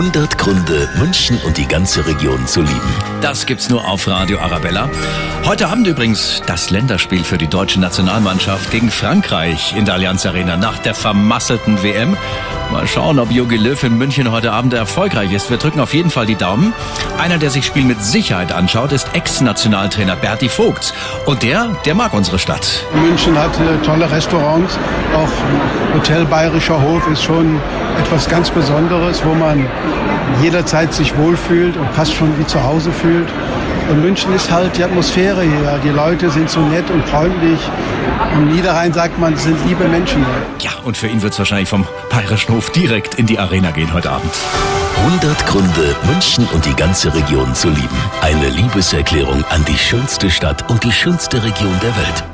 100 Gründe, München und die ganze Region zu lieben. Das gibt's nur auf Radio Arabella. Heute Abend übrigens das Länderspiel für die deutsche Nationalmannschaft gegen Frankreich in der Allianz Arena nach der vermasselten WM. Mal schauen, ob Jogi Löw in München heute Abend erfolgreich ist. Wir drücken auf jeden Fall die Daumen. Einer, der sich Spiel mit Sicherheit anschaut, ist Ex-Nationaltrainer Berti Vogt. Und der, der mag unsere Stadt. München hat äh, tolle Restaurants. Auch Hotel Bayerischer Hof ist schon etwas ganz Besonderes, wo man jederzeit sich wohlfühlt und fast schon wie zu Hause fühlt. Und München ist halt die Atmosphäre hier. Die Leute sind so nett und freundlich. Im Niederrhein sagt man, es sind liebe Menschen. Ja, und für ihn wird es wahrscheinlich vom Bayerischen Hof direkt in die Arena gehen heute Abend. 100 Gründe, München und die ganze Region zu lieben. Eine Liebeserklärung an die schönste Stadt und die schönste Region der Welt.